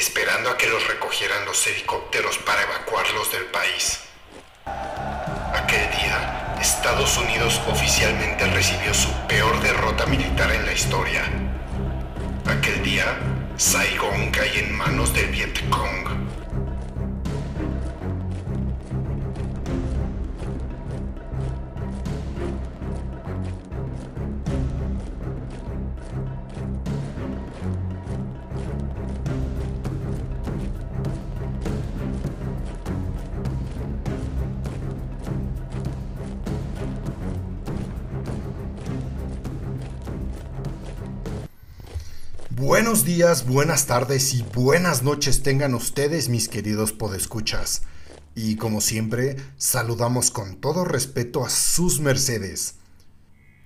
esperando a que los recogieran los helicópteros para evacuarlos del país. Aquel día, Estados Unidos oficialmente recibió su peor derrota militar en la historia. Aquel día, Saigón cae en manos del Vietcong. Buenos días, buenas tardes y buenas noches tengan ustedes, mis queridos podescuchas. Y como siempre, saludamos con todo respeto a sus mercedes.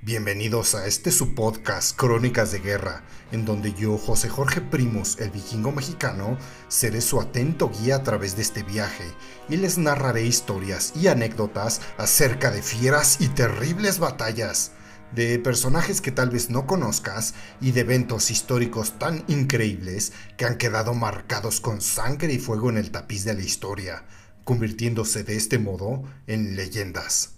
Bienvenidos a este su podcast Crónicas de Guerra, en donde yo, José Jorge Primos, el vikingo mexicano, seré su atento guía a través de este viaje y les narraré historias y anécdotas acerca de fieras y terribles batallas de personajes que tal vez no conozcas y de eventos históricos tan increíbles que han quedado marcados con sangre y fuego en el tapiz de la historia, convirtiéndose de este modo en leyendas.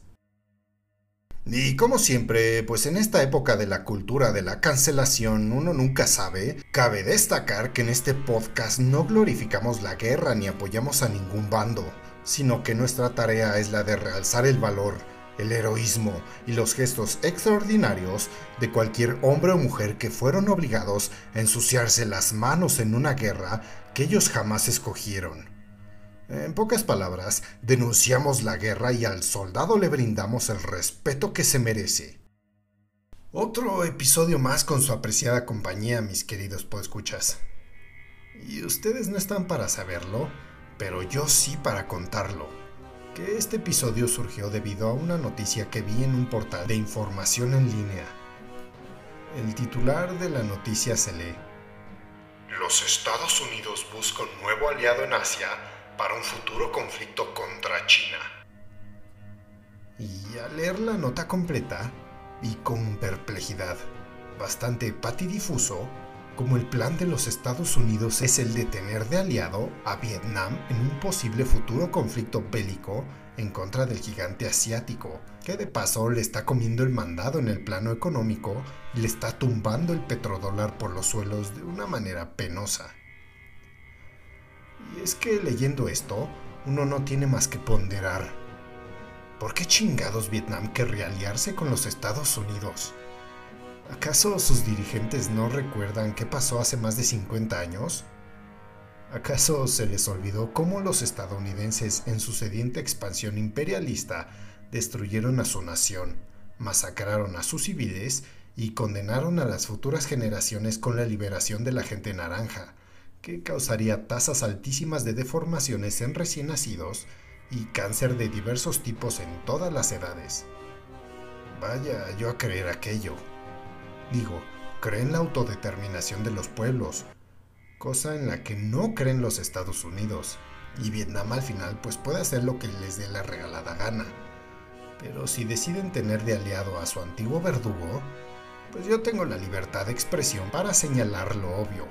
Y como siempre, pues en esta época de la cultura de la cancelación uno nunca sabe, cabe destacar que en este podcast no glorificamos la guerra ni apoyamos a ningún bando, sino que nuestra tarea es la de realzar el valor el heroísmo y los gestos extraordinarios de cualquier hombre o mujer que fueron obligados a ensuciarse las manos en una guerra que ellos jamás escogieron. En pocas palabras, denunciamos la guerra y al soldado le brindamos el respeto que se merece. Otro episodio más con su apreciada compañía, mis queridos podescuchas. Y ustedes no están para saberlo, pero yo sí para contarlo que este episodio surgió debido a una noticia que vi en un portal de información en línea. El titular de la noticia se lee. Los Estados Unidos buscan un nuevo aliado en Asia para un futuro conflicto contra China. Y al leer la nota completa, vi con perplejidad, bastante patidifuso, como el plan de los Estados Unidos es el de tener de aliado a Vietnam en un posible futuro conflicto bélico en contra del gigante asiático, que de paso le está comiendo el mandado en el plano económico y le está tumbando el petrodólar por los suelos de una manera penosa. Y es que leyendo esto, uno no tiene más que ponderar. ¿Por qué chingados Vietnam querría aliarse con los Estados Unidos? ¿Acaso sus dirigentes no recuerdan qué pasó hace más de 50 años? ¿Acaso se les olvidó cómo los estadounidenses en su sedienta expansión imperialista destruyeron a su nación, masacraron a sus civiles y condenaron a las futuras generaciones con la liberación de la gente naranja, que causaría tasas altísimas de deformaciones en recién nacidos y cáncer de diversos tipos en todas las edades? Vaya yo a creer aquello. Digo, creen la autodeterminación de los pueblos, cosa en la que no creen los Estados Unidos. Y Vietnam al final pues puede hacer lo que les dé la regalada gana. Pero si deciden tener de aliado a su antiguo verdugo, pues yo tengo la libertad de expresión para señalar lo obvio.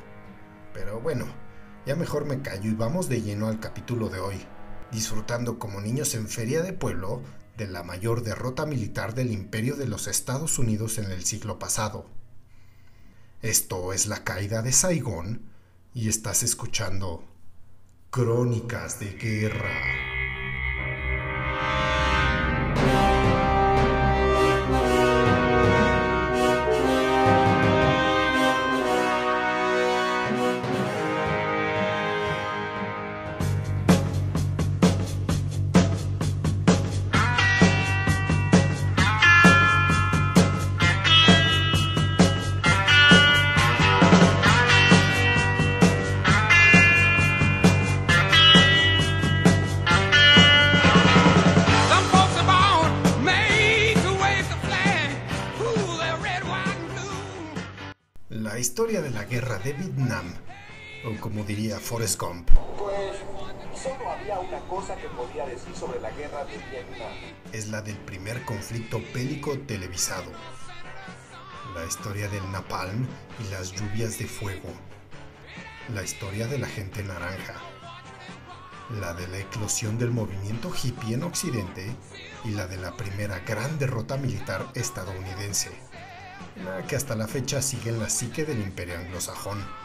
Pero bueno, ya mejor me callo y vamos de lleno al capítulo de hoy, disfrutando como niños en feria de pueblo de la mayor derrota militar del imperio de los Estados Unidos en el siglo pasado. Esto es la caída de Saigón y estás escuchando Crónicas de Guerra. Diría Forrest Gump. Pues solo había una cosa que podía decir sobre la guerra de Vietnam. Es la del primer conflicto bélico televisado. La historia del napalm y las lluvias de fuego. La historia de la gente naranja. La de la eclosión del movimiento hippie en Occidente y la de la primera gran derrota militar estadounidense, la que hasta la fecha sigue en la psique del imperio anglosajón.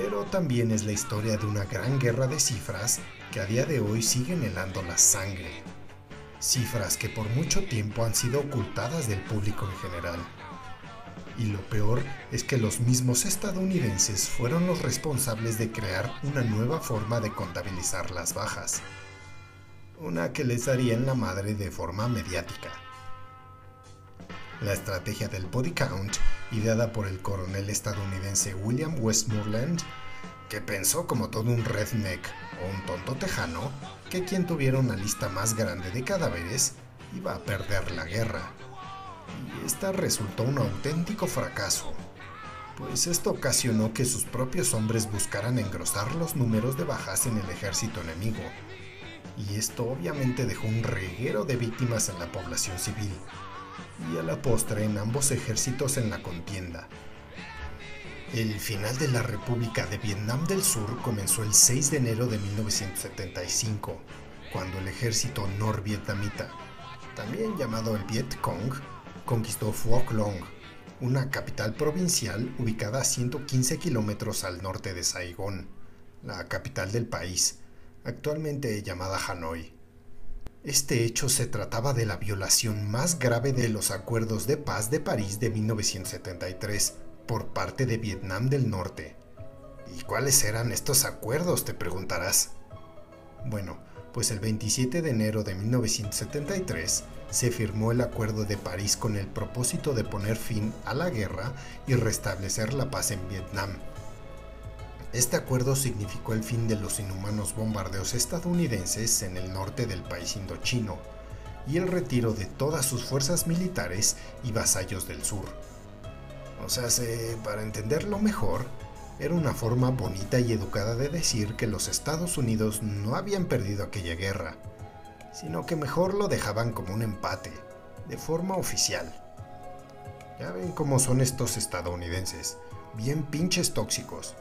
Pero también es la historia de una gran guerra de cifras que a día de hoy siguen helando la sangre. Cifras que por mucho tiempo han sido ocultadas del público en general. Y lo peor es que los mismos estadounidenses fueron los responsables de crear una nueva forma de contabilizar las bajas una que les daría en la madre de forma mediática. La estrategia del body count, ideada por el coronel estadounidense William Westmoreland, que pensó como todo un redneck o un tonto tejano que quien tuviera una lista más grande de cadáveres iba a perder la guerra. Y esta resultó un auténtico fracaso, pues esto ocasionó que sus propios hombres buscaran engrosar los números de bajas en el ejército enemigo, y esto obviamente dejó un reguero de víctimas en la población civil y a la postre en ambos ejércitos en la contienda. El final de la República de Vietnam del Sur comenzó el 6 de enero de 1975, cuando el ejército norvietnamita, también llamado el Viet Cong, conquistó Phuoc Long, una capital provincial ubicada a 115 kilómetros al norte de Saigón, la capital del país, actualmente llamada Hanoi. Este hecho se trataba de la violación más grave de los acuerdos de paz de París de 1973 por parte de Vietnam del Norte. ¿Y cuáles eran estos acuerdos? te preguntarás. Bueno, pues el 27 de enero de 1973 se firmó el Acuerdo de París con el propósito de poner fin a la guerra y restablecer la paz en Vietnam. Este acuerdo significó el fin de los inhumanos bombardeos estadounidenses en el norte del país indochino y el retiro de todas sus fuerzas militares y vasallos del sur. O sea, para entenderlo mejor, era una forma bonita y educada de decir que los Estados Unidos no habían perdido aquella guerra, sino que mejor lo dejaban como un empate, de forma oficial. Ya ven cómo son estos estadounidenses, bien pinches tóxicos.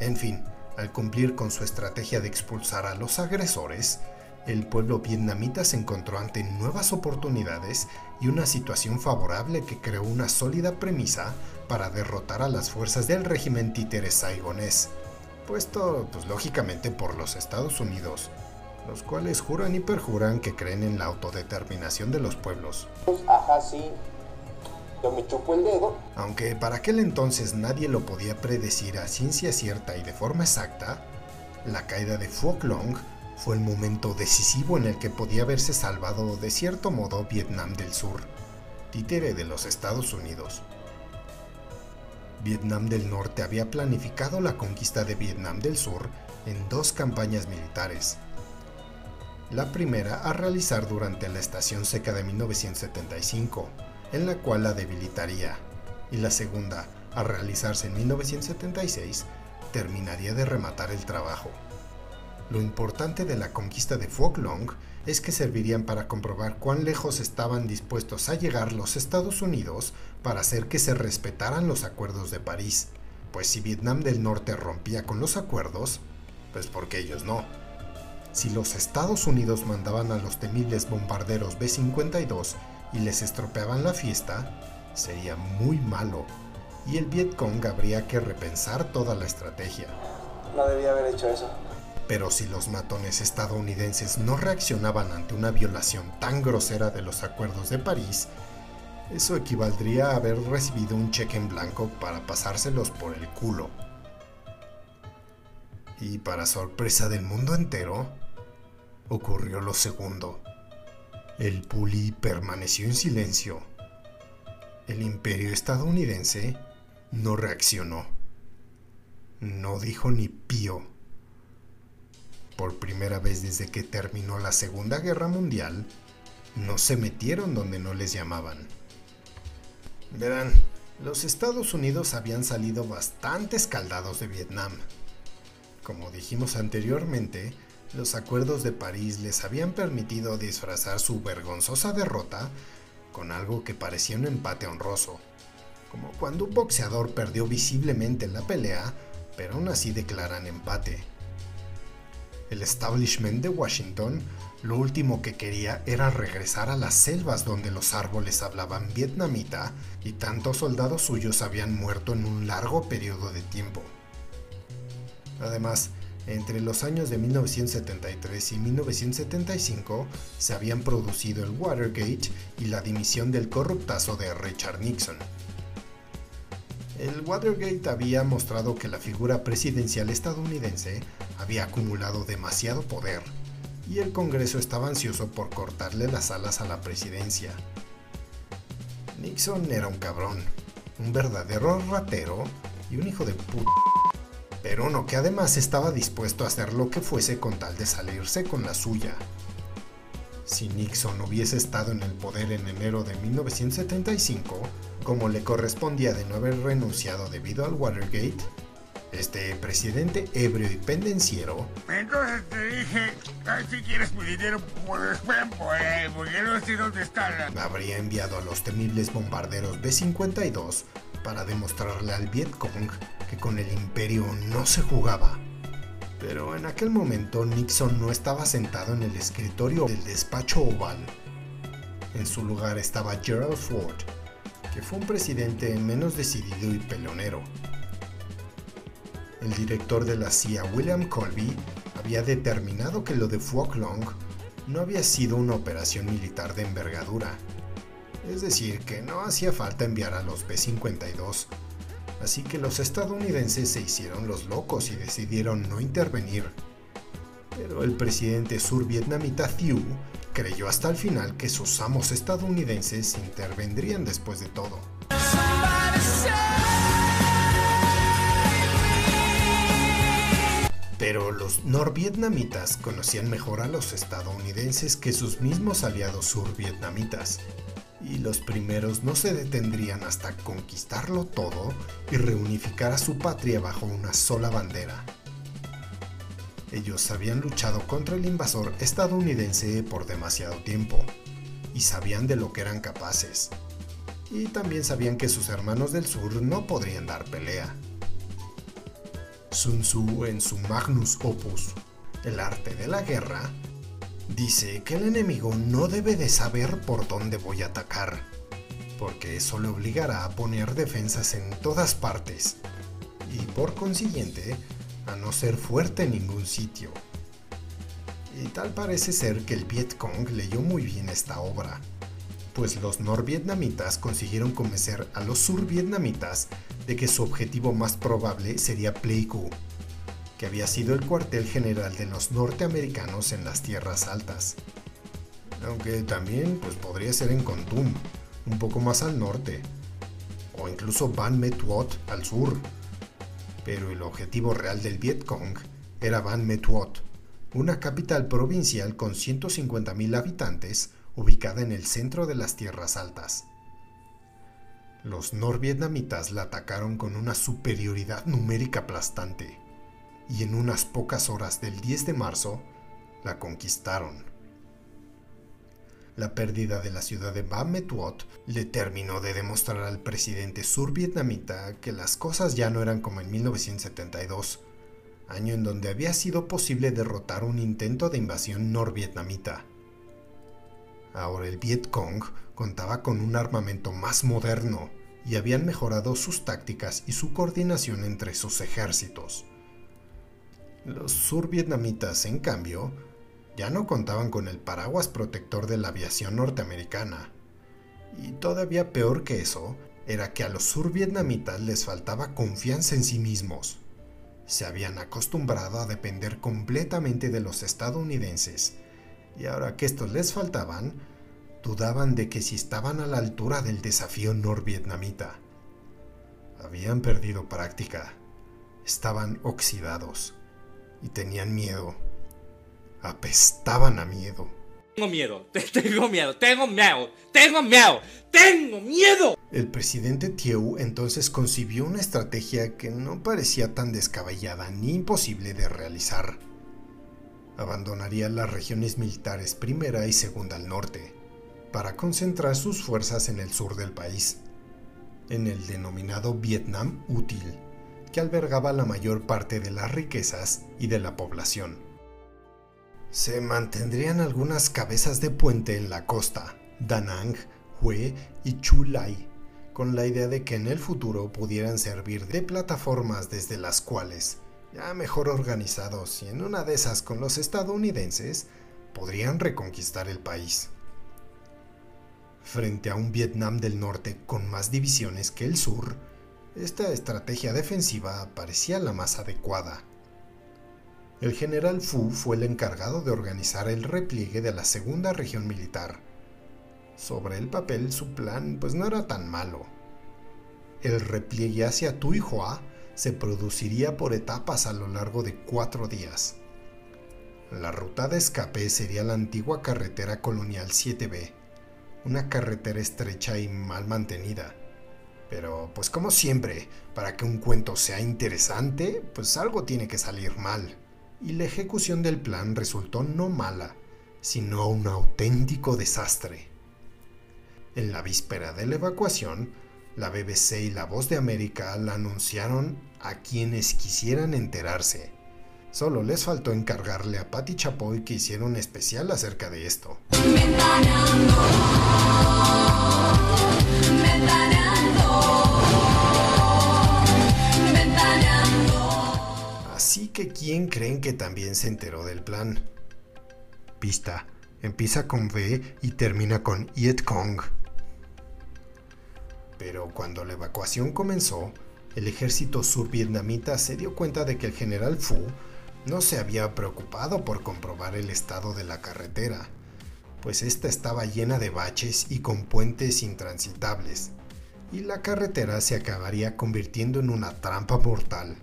En fin, al cumplir con su estrategia de expulsar a los agresores, el pueblo vietnamita se encontró ante nuevas oportunidades y una situación favorable que creó una sólida premisa para derrotar a las fuerzas del régimen títere saigonés, puesto pues lógicamente por los Estados Unidos, los cuales juran y perjuran que creen en la autodeterminación de los pueblos. Ajá, sí, me el dedo. Aunque para aquel entonces nadie lo podía predecir a ciencia cierta y de forma exacta, la caída de Phuoc Long fue el momento decisivo en el que podía haberse salvado de cierto modo Vietnam del Sur, títere de los Estados Unidos. Vietnam del Norte había planificado la conquista de Vietnam del Sur en dos campañas militares. La primera a realizar durante la estación seca de 1975, en la cual la debilitaría, y la segunda, a realizarse en 1976, terminaría de rematar el trabajo. Lo importante de la conquista de Phuoc Long es que servirían para comprobar cuán lejos estaban dispuestos a llegar los Estados Unidos para hacer que se respetaran los acuerdos de París, pues si Vietnam del Norte rompía con los acuerdos, pues porque ellos no. Si los Estados Unidos mandaban a los temibles bombarderos B-52 y les estropeaban la fiesta, sería muy malo y el Vietcong habría que repensar toda la estrategia. No debía haber hecho eso. Pero si los matones estadounidenses no reaccionaban ante una violación tan grosera de los acuerdos de París, eso equivaldría a haber recibido un cheque en blanco para pasárselos por el culo. Y para sorpresa del mundo entero, ocurrió lo segundo. El puli permaneció en silencio. El imperio estadounidense no reaccionó. No dijo ni pío. Por primera vez desde que terminó la Segunda Guerra Mundial, no se metieron donde no les llamaban. Verán, los Estados Unidos habían salido bastante escaldados de Vietnam. Como dijimos anteriormente, los acuerdos de París les habían permitido disfrazar su vergonzosa derrota con algo que parecía un empate honroso, como cuando un boxeador perdió visiblemente la pelea, pero aún así declaran empate. El establishment de Washington lo último que quería era regresar a las selvas donde los árboles hablaban vietnamita y tantos soldados suyos habían muerto en un largo periodo de tiempo. Además, entre los años de 1973 y 1975 se habían producido el Watergate y la dimisión del corruptazo de Richard Nixon. El Watergate había mostrado que la figura presidencial estadounidense había acumulado demasiado poder y el Congreso estaba ansioso por cortarle las alas a la presidencia. Nixon era un cabrón, un verdadero ratero y un hijo de puta, pero uno que además estaba dispuesto a hacer lo que fuese con tal de salirse con la suya. Si Nixon hubiese estado en el poder en enero de 1975, como le correspondía de no haber renunciado debido al Watergate, este presidente ebrio y pendenciero. Entonces te dije, si quieres mi dinero, pues ven por él, porque no sé dónde está la... Habría enviado a los temibles bombarderos B-52 para demostrarle al Vietcong que con el imperio no se jugaba. Pero en aquel momento Nixon no estaba sentado en el escritorio del despacho oval. En su lugar estaba Gerald Ford, que fue un presidente menos decidido y pelonero. El director de la CIA, William Colby, había determinado que lo de Phuoc Long no había sido una operación militar de envergadura. Es decir, que no hacía falta enviar a los B-52. Así que los estadounidenses se hicieron los locos y decidieron no intervenir. Pero el presidente survietnamita Thieu creyó hasta el final que sus amos estadounidenses intervendrían después de todo. Pero los norvietnamitas conocían mejor a los estadounidenses que sus mismos aliados survietnamitas, y los primeros no se detendrían hasta conquistarlo todo y reunificar a su patria bajo una sola bandera. Ellos habían luchado contra el invasor estadounidense por demasiado tiempo, y sabían de lo que eran capaces, y también sabían que sus hermanos del sur no podrían dar pelea. Sun Tzu en su Magnus Opus, El arte de la guerra, dice que el enemigo no debe de saber por dónde voy a atacar, porque eso le obligará a poner defensas en todas partes, y por consiguiente, a no ser fuerte en ningún sitio. Y tal parece ser que el Vietcong leyó muy bien esta obra, pues los norvietnamitas consiguieron convencer a los survietnamitas de que su objetivo más probable sería Pleiku, que había sido el cuartel general de los norteamericanos en las tierras altas. Aunque también pues, podría ser en Kontum, un poco más al norte, o incluso Ban Met al sur. Pero el objetivo real del Vietcong era Ban Met una capital provincial con 150.000 habitantes ubicada en el centro de las tierras altas. Los norvietnamitas la atacaron con una superioridad numérica aplastante y en unas pocas horas del 10 de marzo la conquistaron. La pérdida de la ciudad de Ba le terminó de demostrar al presidente survietnamita que las cosas ya no eran como en 1972, año en donde había sido posible derrotar un intento de invasión norvietnamita. Ahora el Vietcong contaba con un armamento más moderno y habían mejorado sus tácticas y su coordinación entre sus ejércitos. Los survietnamitas, en cambio, ya no contaban con el paraguas protector de la aviación norteamericana. Y todavía peor que eso, era que a los survietnamitas les faltaba confianza en sí mismos. Se habían acostumbrado a depender completamente de los estadounidenses y ahora que estos les faltaban, dudaban de que si estaban a la altura del desafío norvietnamita. Habían perdido práctica, estaban oxidados y tenían miedo. Apestaban a miedo. Tengo miedo, tengo miedo, tengo miedo, tengo miedo, tengo miedo. El presidente Thieu entonces concibió una estrategia que no parecía tan descabellada ni imposible de realizar. Abandonaría las regiones militares primera y segunda al norte, para concentrar sus fuerzas en el sur del país, en el denominado Vietnam útil, que albergaba la mayor parte de las riquezas y de la población. Se mantendrían algunas cabezas de puente en la costa, Da Nang, Hue y Chu Lai, con la idea de que en el futuro pudieran servir de plataformas desde las cuales, ya mejor organizados y en una de esas con los estadounidenses, podrían reconquistar el país. Frente a un Vietnam del Norte con más divisiones que el sur, esta estrategia defensiva parecía la más adecuada. El general Fu fue el encargado de organizar el repliegue de la segunda región militar. Sobre el papel su plan pues no era tan malo. El repliegue hacia Tuihua se produciría por etapas a lo largo de cuatro días. La ruta de escape sería la antigua carretera colonial 7B, una carretera estrecha y mal mantenida. Pero, pues como siempre, para que un cuento sea interesante, pues algo tiene que salir mal y la ejecución del plan resultó no mala, sino un auténtico desastre. En la víspera de la evacuación, la BBC y la Voz de América la anunciaron a quienes quisieran enterarse. Solo les faltó encargarle a Patti Chapoy que hiciera un especial acerca de esto. Así que ¿quién creen que también se enteró del plan? Pista. Empieza con V y termina con Yet Kong. Pero cuando la evacuación comenzó, el ejército survietnamita se dio cuenta de que el general Fu no se había preocupado por comprobar el estado de la carretera, pues esta estaba llena de baches y con puentes intransitables, y la carretera se acabaría convirtiendo en una trampa mortal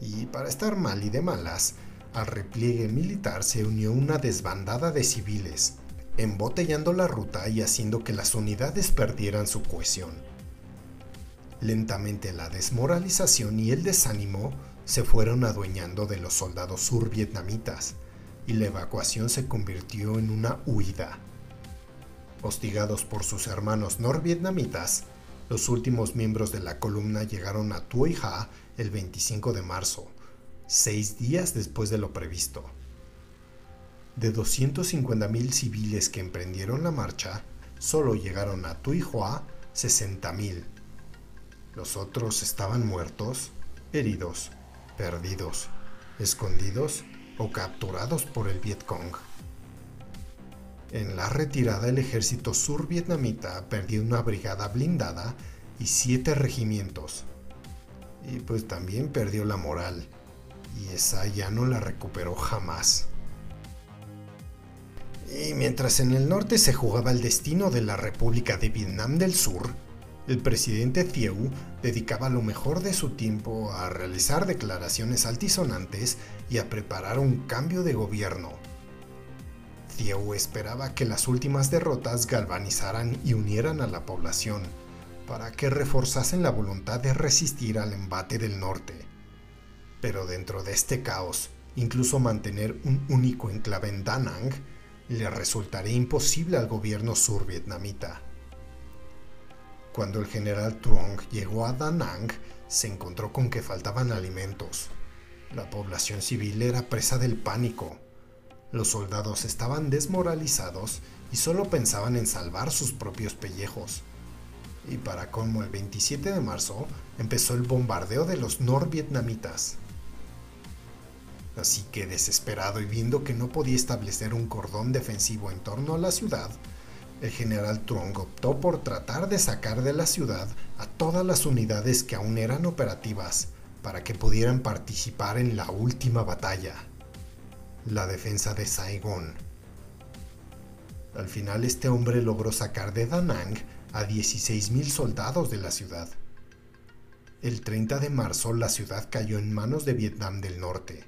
y para estar mal y de malas, al repliegue militar se unió una desbandada de civiles, embotellando la ruta y haciendo que las unidades perdieran su cohesión. Lentamente la desmoralización y el desánimo se fueron adueñando de los soldados survietnamitas y la evacuación se convirtió en una huida. Hostigados por sus hermanos norvietnamitas, los últimos miembros de la columna llegaron a Tui Ha el 25 de marzo, seis días después de lo previsto. De 250.000 civiles que emprendieron la marcha, solo llegaron a Tuihua 60.000. Los otros estaban muertos, heridos, perdidos, escondidos o capturados por el Vietcong. En la retirada el ejército survietnamita perdió una brigada blindada y siete regimientos, y pues también perdió la moral. Y esa ya no la recuperó jamás. Y mientras en el norte se jugaba el destino de la República de Vietnam del Sur, el presidente Thieu dedicaba lo mejor de su tiempo a realizar declaraciones altisonantes y a preparar un cambio de gobierno. Thieu esperaba que las últimas derrotas galvanizaran y unieran a la población para que reforzasen la voluntad de resistir al embate del norte. Pero dentro de este caos, incluso mantener un único enclave en Da Nang le resultaría imposible al gobierno survietnamita. Cuando el general Truong llegó a Da Nang, se encontró con que faltaban alimentos. La población civil era presa del pánico. Los soldados estaban desmoralizados y solo pensaban en salvar sus propios pellejos y para como el 27 de marzo empezó el bombardeo de los norvietnamitas. Así que desesperado y viendo que no podía establecer un cordón defensivo en torno a la ciudad, el general Trung optó por tratar de sacar de la ciudad a todas las unidades que aún eran operativas para que pudieran participar en la última batalla, la defensa de Saigón. Al final este hombre logró sacar de Da Nang a 16.000 soldados de la ciudad. El 30 de marzo la ciudad cayó en manos de Vietnam del Norte.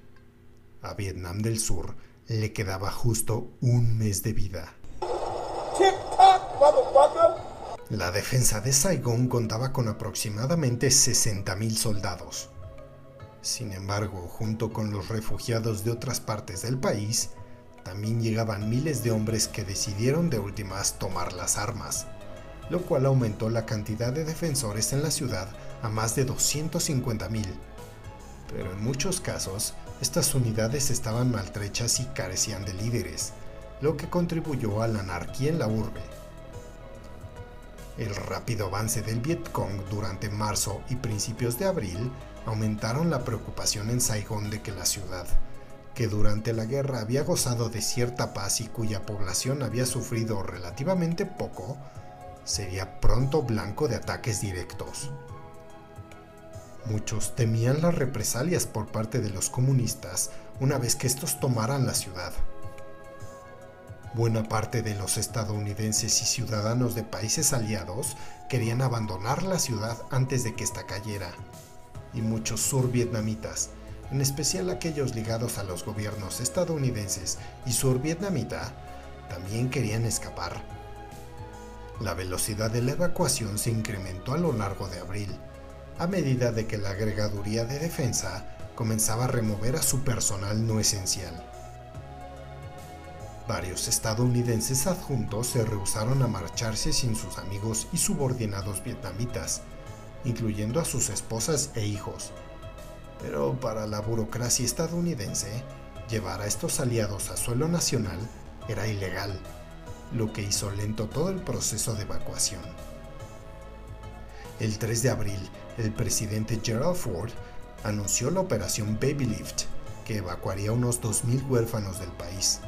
A Vietnam del Sur le quedaba justo un mes de vida. La defensa de Saigón contaba con aproximadamente 60.000 soldados. Sin embargo, junto con los refugiados de otras partes del país, también llegaban miles de hombres que decidieron de últimas tomar las armas, lo cual aumentó la cantidad de defensores en la ciudad a más de 250.000. Pero en muchos casos, estas unidades estaban maltrechas y carecían de líderes, lo que contribuyó a la anarquía en la urbe. El rápido avance del Vietcong durante marzo y principios de abril aumentaron la preocupación en Saigón de que la ciudad, que durante la guerra había gozado de cierta paz y cuya población había sufrido relativamente poco, sería pronto blanco de ataques directos. Muchos temían las represalias por parte de los comunistas una vez que estos tomaran la ciudad. Buena parte de los estadounidenses y ciudadanos de países aliados querían abandonar la ciudad antes de que esta cayera, y muchos survietnamitas, en especial aquellos ligados a los gobiernos estadounidenses y survietnamita, también querían escapar. La velocidad de la evacuación se incrementó a lo largo de abril, a medida de que la agregaduría de defensa comenzaba a remover a su personal no esencial. Varios estadounidenses adjuntos se rehusaron a marcharse sin sus amigos y subordinados vietnamitas, incluyendo a sus esposas e hijos. Pero para la burocracia estadounidense, llevar a estos aliados a suelo nacional era ilegal, lo que hizo lento todo el proceso de evacuación. El 3 de abril, el presidente Gerald Ford anunció la operación Baby Lift, que evacuaría unos 2.000 huérfanos del país.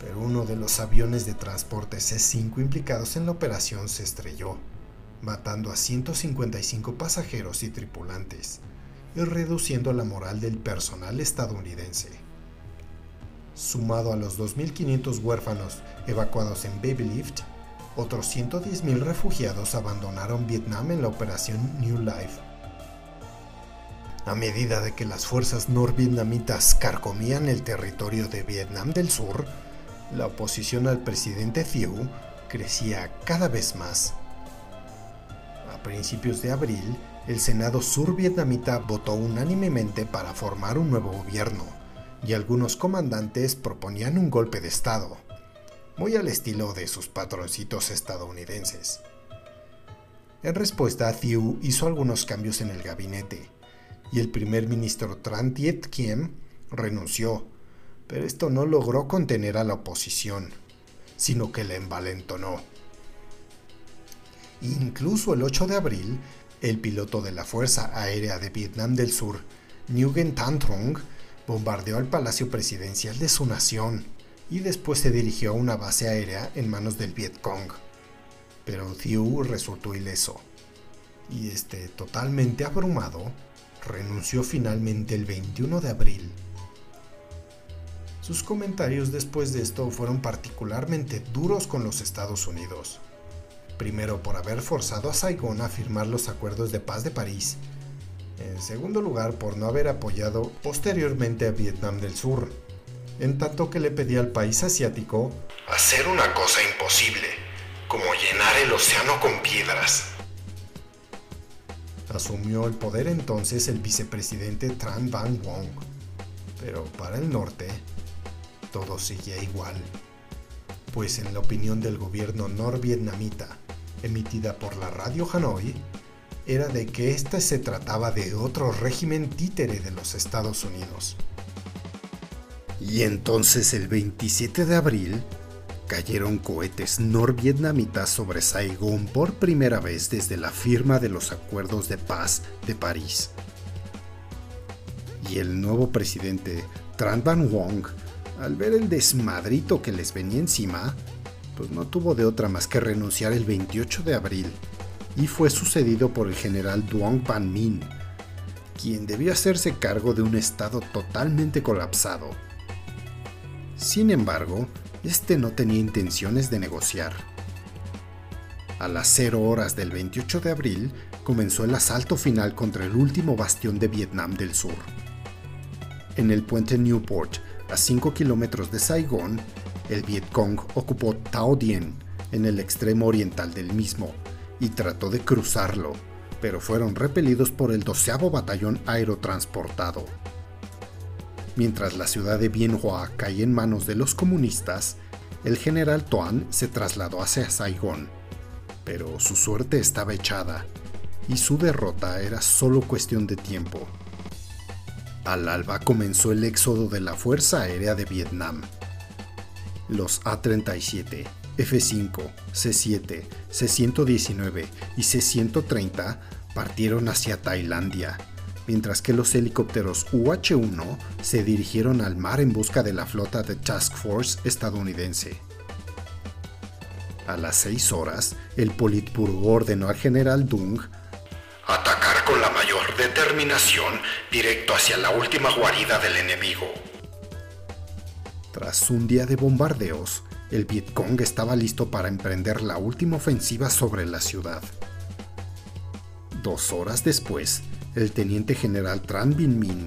Pero uno de los aviones de transporte C-5 implicados en la operación se estrelló, matando a 155 pasajeros y tripulantes, y reduciendo la moral del personal estadounidense. Sumado a los 2.500 huérfanos evacuados en Baby Lift, otros 110.000 refugiados abandonaron Vietnam en la operación New Life. A medida de que las fuerzas norvietnamitas carcomían el territorio de Vietnam del Sur, la oposición al presidente Thieu crecía cada vez más. A principios de abril, el Senado survietnamita votó unánimemente para formar un nuevo gobierno, y algunos comandantes proponían un golpe de Estado, muy al estilo de sus patroncitos estadounidenses. En respuesta, Thieu hizo algunos cambios en el gabinete, y el primer ministro Tran Tiet Kiem renunció, pero esto no logró contener a la oposición, sino que la envalentonó. Incluso el 8 de abril, el piloto de la Fuerza Aérea de Vietnam del Sur, Nguyen Tan Trong, bombardeó el palacio presidencial de su nación y después se dirigió a una base aérea en manos del Vietcong. Pero Thieu resultó ileso y este totalmente abrumado renunció finalmente el 21 de abril. Sus comentarios después de esto fueron particularmente duros con los Estados Unidos. Primero por haber forzado a Saigón a firmar los acuerdos de paz de París. En segundo lugar por no haber apoyado posteriormente a Vietnam del Sur, en tanto que le pedía al país asiático hacer una cosa imposible, como llenar el océano con piedras. Asumió el poder entonces el vicepresidente Tran Van Wong, pero para el norte todo seguía igual, pues en la opinión del gobierno norvietnamita, emitida por la radio Hanoi, era de que éste se trataba de otro régimen títere de los Estados Unidos. Y entonces el 27 de abril cayeron cohetes norvietnamitas sobre Saigón por primera vez desde la firma de los acuerdos de paz de París. Y el nuevo presidente Tran Van Wong, al ver el desmadrito que les venía encima, pues no tuvo de otra más que renunciar el 28 de abril y fue sucedido por el general Duong Van Min, quien debió hacerse cargo de un estado totalmente colapsado. Sin embargo, este no tenía intenciones de negociar. A las 0 horas del 28 de abril comenzó el asalto final contra el último bastión de Vietnam del Sur. En el puente Newport, A 5 kilómetros de Saigón, el Vietcong ocupó Tao Dien, en el extremo oriental del mismo, y trató de cruzarlo, pero fueron repelidos por el 12 Batallón Aerotransportado. Mientras la ciudad de Bien Hoa caía en manos de los comunistas, el general Toan se trasladó hacia Saigón, pero su suerte estaba echada y su derrota era solo cuestión de tiempo. Al alba comenzó el éxodo de la Fuerza Aérea de Vietnam. Los A-37, F-5, C-7, C-119 y C-130 partieron hacia Tailandia, mientras que los helicópteros UH-1 se dirigieron al mar en busca de la flota de Task Force estadounidense. A las 6 horas, el Politburo ordenó al general Dung atacar con la mayor determinación directo hacia la última guarida del enemigo. Tras un día de bombardeos, el Vietcong estaba listo para emprender la última ofensiva sobre la ciudad. Dos horas después, el teniente general Tran Binh Minh,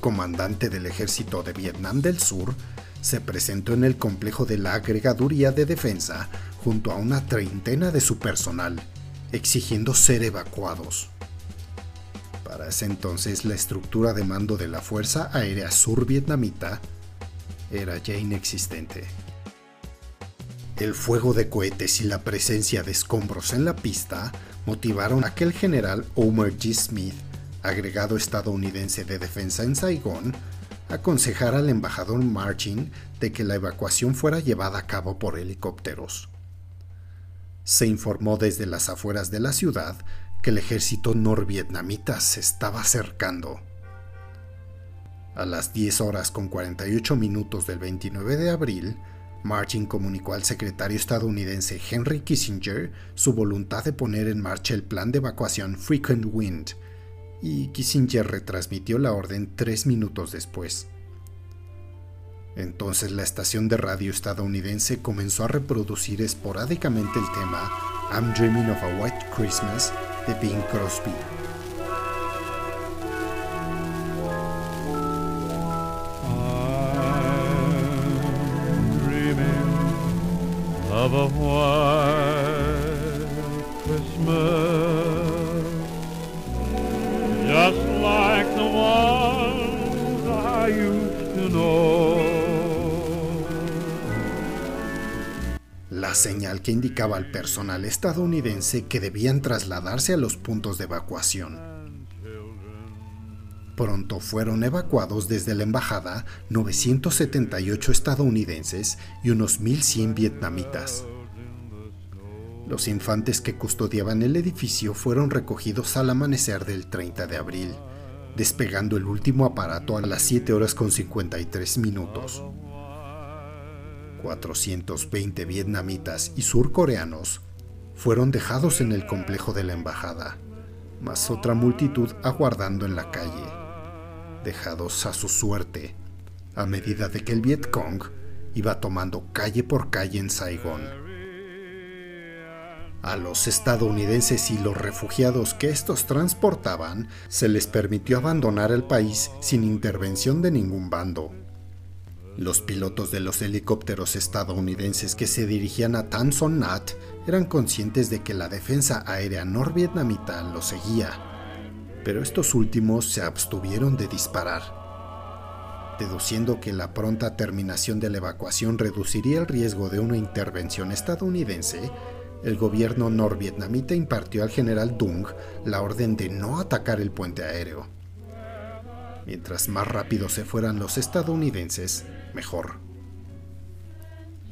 comandante del ejército de Vietnam del Sur, se presentó en el complejo de la agregaduría de defensa junto a una treintena de su personal, exigiendo ser evacuados. Para ese entonces la estructura de mando de la Fuerza Aérea Sur Vietnamita era ya inexistente. El fuego de cohetes y la presencia de escombros en la pista motivaron a que el general Homer G. Smith, agregado estadounidense de defensa en Saigón, aconsejara al embajador Marchin de que la evacuación fuera llevada a cabo por helicópteros. Se informó desde las afueras de la ciudad que el ejército norvietnamita se estaba acercando. A las 10 horas con 48 minutos del 29 de abril, Martin comunicó al secretario estadounidense Henry Kissinger su voluntad de poner en marcha el plan de evacuación Frequent Wind, y Kissinger retransmitió la orden tres minutos después. Entonces la estación de radio estadounidense comenzó a reproducir esporádicamente el tema I'm Dreaming of a White Christmas de Bing Crosby. La señal que indicaba al personal estadounidense que debían trasladarse a los puntos de evacuación. Pronto fueron evacuados desde la embajada 978 estadounidenses y unos 1.100 vietnamitas. Los infantes que custodiaban el edificio fueron recogidos al amanecer del 30 de abril, despegando el último aparato a las 7 horas con 53 minutos. 420 vietnamitas y surcoreanos fueron dejados en el complejo de la embajada, más otra multitud aguardando en la calle dejados a su suerte, a medida de que el Vietcong iba tomando calle por calle en Saigón. A los estadounidenses y los refugiados que estos transportaban se les permitió abandonar el país sin intervención de ningún bando. Los pilotos de los helicópteros estadounidenses que se dirigían a Tan Son Nhat eran conscientes de que la defensa aérea norvietnamita los seguía pero estos últimos se abstuvieron de disparar, deduciendo que la pronta terminación de la evacuación reduciría el riesgo de una intervención estadounidense, el gobierno norvietnamita impartió al general Dung la orden de no atacar el puente aéreo. Mientras más rápido se fueran los estadounidenses, mejor.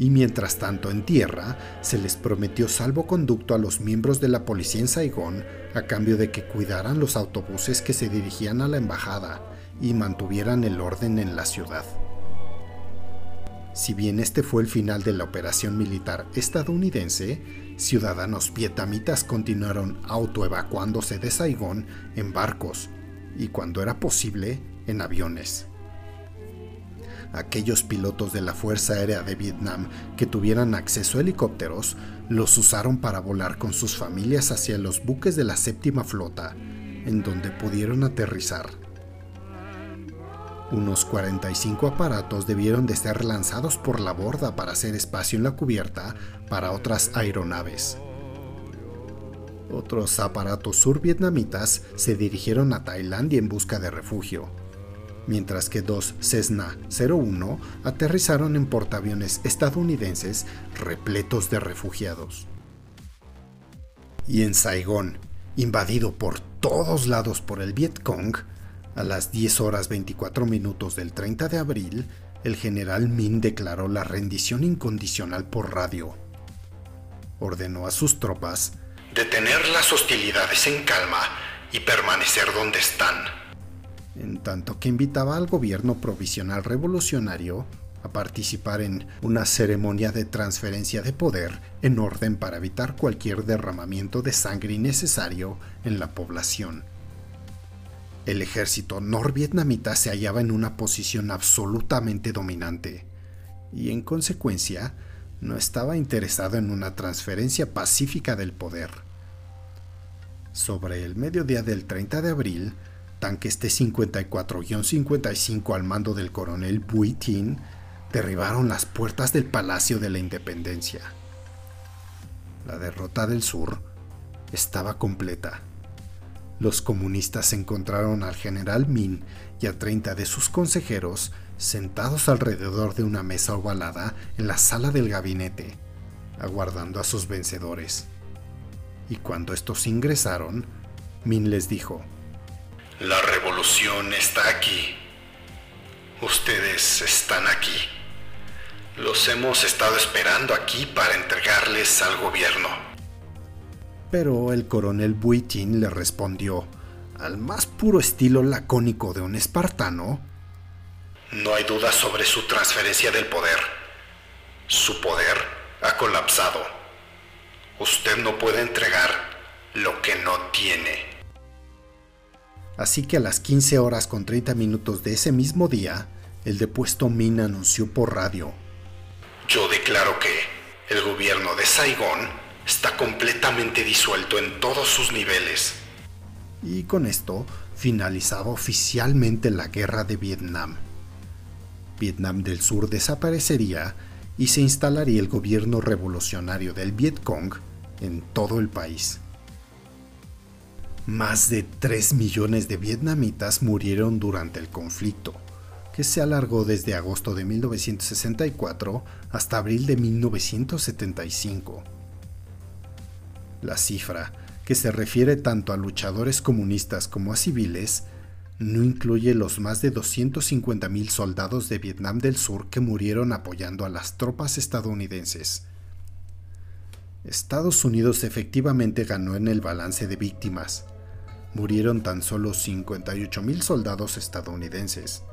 Y mientras tanto en tierra, se les prometió salvoconducto a los miembros de la policía en Saigón a cambio de que cuidaran los autobuses que se dirigían a la embajada y mantuvieran el orden en la ciudad. Si bien este fue el final de la operación militar estadounidense, ciudadanos vietnamitas continuaron autoevacuándose de Saigón en barcos y cuando era posible en aviones. Aquellos pilotos de la Fuerza Aérea de Vietnam que tuvieran acceso a helicópteros los usaron para volar con sus familias hacia los buques de la séptima flota, en donde pudieron aterrizar. Unos 45 aparatos debieron de ser lanzados por la borda para hacer espacio en la cubierta para otras aeronaves. Otros aparatos survietnamitas se dirigieron a Tailandia en busca de refugio, mientras que dos Cessna 01 aterrizaron en portaaviones estadounidenses repletos de refugiados. Y en Saigón, invadido por todos lados por el Vietcong, a las 10 horas 24 minutos del 30 de abril, el general Min declaró la rendición incondicional por radio. Ordenó a sus tropas detener las hostilidades en calma y permanecer donde están. En tanto que invitaba al gobierno provisional revolucionario a participar en una ceremonia de transferencia de poder en orden para evitar cualquier derramamiento de sangre innecesario en la población. El ejército norvietnamita se hallaba en una posición absolutamente dominante y en consecuencia no estaba interesado en una transferencia pacífica del poder. Sobre el mediodía del 30 de abril, tanques T-54-55 al mando del coronel Bui Tin derribaron las puertas del Palacio de la Independencia. La derrota del sur estaba completa. Los comunistas encontraron al general Min y a 30 de sus consejeros sentados alrededor de una mesa ovalada en la sala del gabinete, aguardando a sus vencedores. Y cuando estos ingresaron, Min les dijo, La revolución está aquí. Ustedes están aquí. Los hemos estado esperando aquí para entregarles al gobierno. Pero el coronel Buitin le respondió, al más puro estilo lacónico de un espartano, No hay duda sobre su transferencia del poder. Su poder ha colapsado. Usted no puede entregar lo que no tiene. Así que a las 15 horas con 30 minutos de ese mismo día, el depuesto Min anunció por radio. Yo declaro que el gobierno de Saigón está completamente disuelto en todos sus niveles. Y con esto finalizaba oficialmente la guerra de Vietnam. Vietnam del Sur desaparecería y se instalaría el gobierno revolucionario del Vietcong en todo el país. Más de 3 millones de vietnamitas murieron durante el conflicto, que se alargó desde agosto de 1964 hasta abril de 1975. La cifra, que se refiere tanto a luchadores comunistas como a civiles, no incluye los más de 250.000 soldados de Vietnam del Sur que murieron apoyando a las tropas estadounidenses. Estados Unidos efectivamente ganó en el balance de víctimas. Murieron tan solo 58.000 soldados estadounidenses.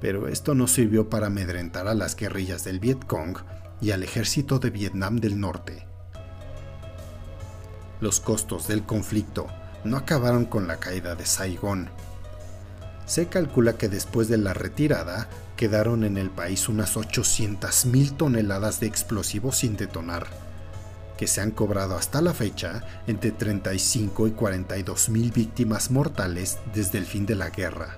Pero esto no sirvió para amedrentar a las guerrillas del Vietcong y al ejército de Vietnam del Norte. Los costos del conflicto no acabaron con la caída de Saigón. Se calcula que después de la retirada quedaron en el país unas 800.000 toneladas de explosivos sin detonar, que se han cobrado hasta la fecha entre 35 y 42 mil víctimas mortales desde el fin de la guerra.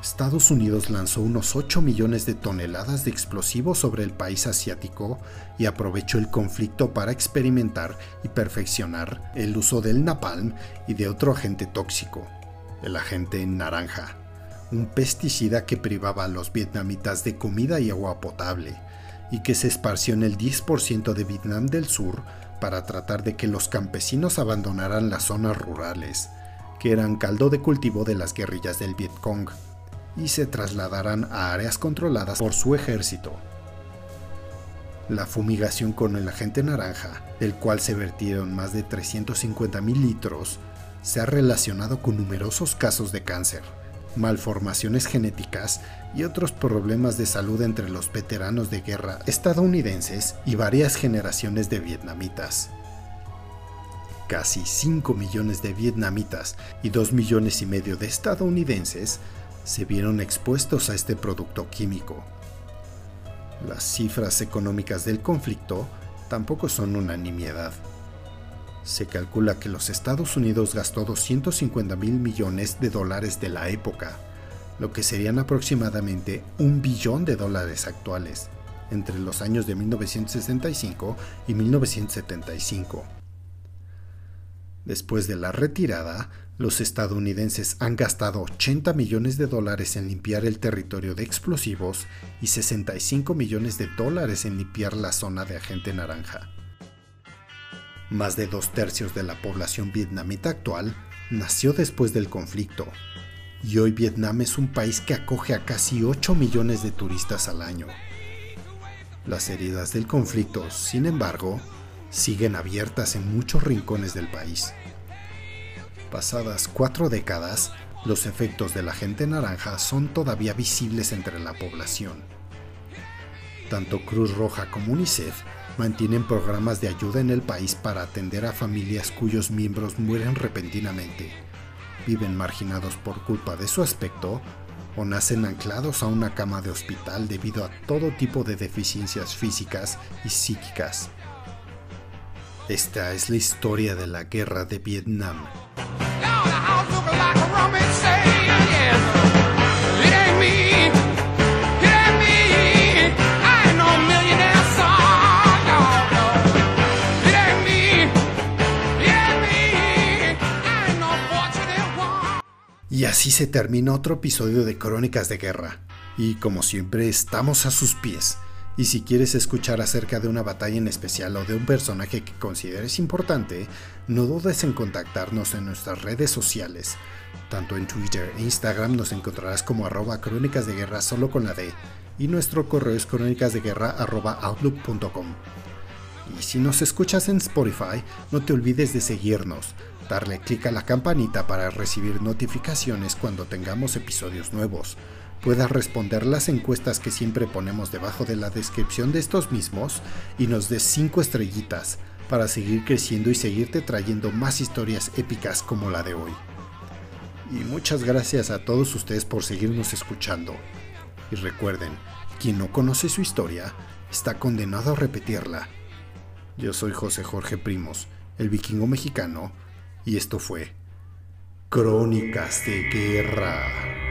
Estados Unidos lanzó unos 8 millones de toneladas de explosivos sobre el país asiático y aprovechó el conflicto para experimentar y perfeccionar el uso del napalm y de otro agente tóxico, el agente naranja, un pesticida que privaba a los vietnamitas de comida y agua potable y que se esparció en el 10% de Vietnam del Sur para tratar de que los campesinos abandonaran las zonas rurales, que eran caldo de cultivo de las guerrillas del Vietcong y se trasladaran a áreas controladas por su ejército. La fumigación con el agente naranja, del cual se vertieron más de 350 mil litros, se ha relacionado con numerosos casos de cáncer, malformaciones genéticas y otros problemas de salud entre los veteranos de guerra estadounidenses y varias generaciones de vietnamitas. Casi 5 millones de vietnamitas y 2 millones y medio de estadounidenses se vieron expuestos a este producto químico. Las cifras económicas del conflicto tampoco son una nimiedad. Se calcula que los Estados Unidos gastó 250 mil millones de dólares de la época lo que serían aproximadamente un billón de dólares actuales, entre los años de 1965 y 1975. Después de la retirada, los estadounidenses han gastado 80 millones de dólares en limpiar el territorio de explosivos y 65 millones de dólares en limpiar la zona de agente naranja. Más de dos tercios de la población vietnamita actual nació después del conflicto, y hoy Vietnam es un país que acoge a casi 8 millones de turistas al año. Las heridas del conflicto, sin embargo, siguen abiertas en muchos rincones del país. Pasadas cuatro décadas, los efectos de la gente naranja son todavía visibles entre la población. Tanto Cruz Roja como UNICEF mantienen programas de ayuda en el país para atender a familias cuyos miembros mueren repentinamente, viven marginados por culpa de su aspecto o nacen anclados a una cama de hospital debido a todo tipo de deficiencias físicas y psíquicas. Esta es la historia de la guerra de Vietnam. Y así se termina otro episodio de Crónicas de Guerra. Y como siempre, estamos a sus pies. Y si quieres escuchar acerca de una batalla en especial o de un personaje que consideres importante, no dudes en contactarnos en nuestras redes sociales. Tanto en Twitter e Instagram nos encontrarás como arroba crónicas de guerra solo con la D y nuestro correo es crónicasdeguerra.outlook.com. Y si nos escuchas en Spotify, no te olvides de seguirnos, darle clic a la campanita para recibir notificaciones cuando tengamos episodios nuevos. Puedas responder las encuestas que siempre ponemos debajo de la descripción de estos mismos y nos des 5 estrellitas para seguir creciendo y seguirte trayendo más historias épicas como la de hoy. Y muchas gracias a todos ustedes por seguirnos escuchando. Y recuerden, quien no conoce su historia está condenado a repetirla. Yo soy José Jorge Primos, el vikingo mexicano, y esto fue Crónicas de Guerra.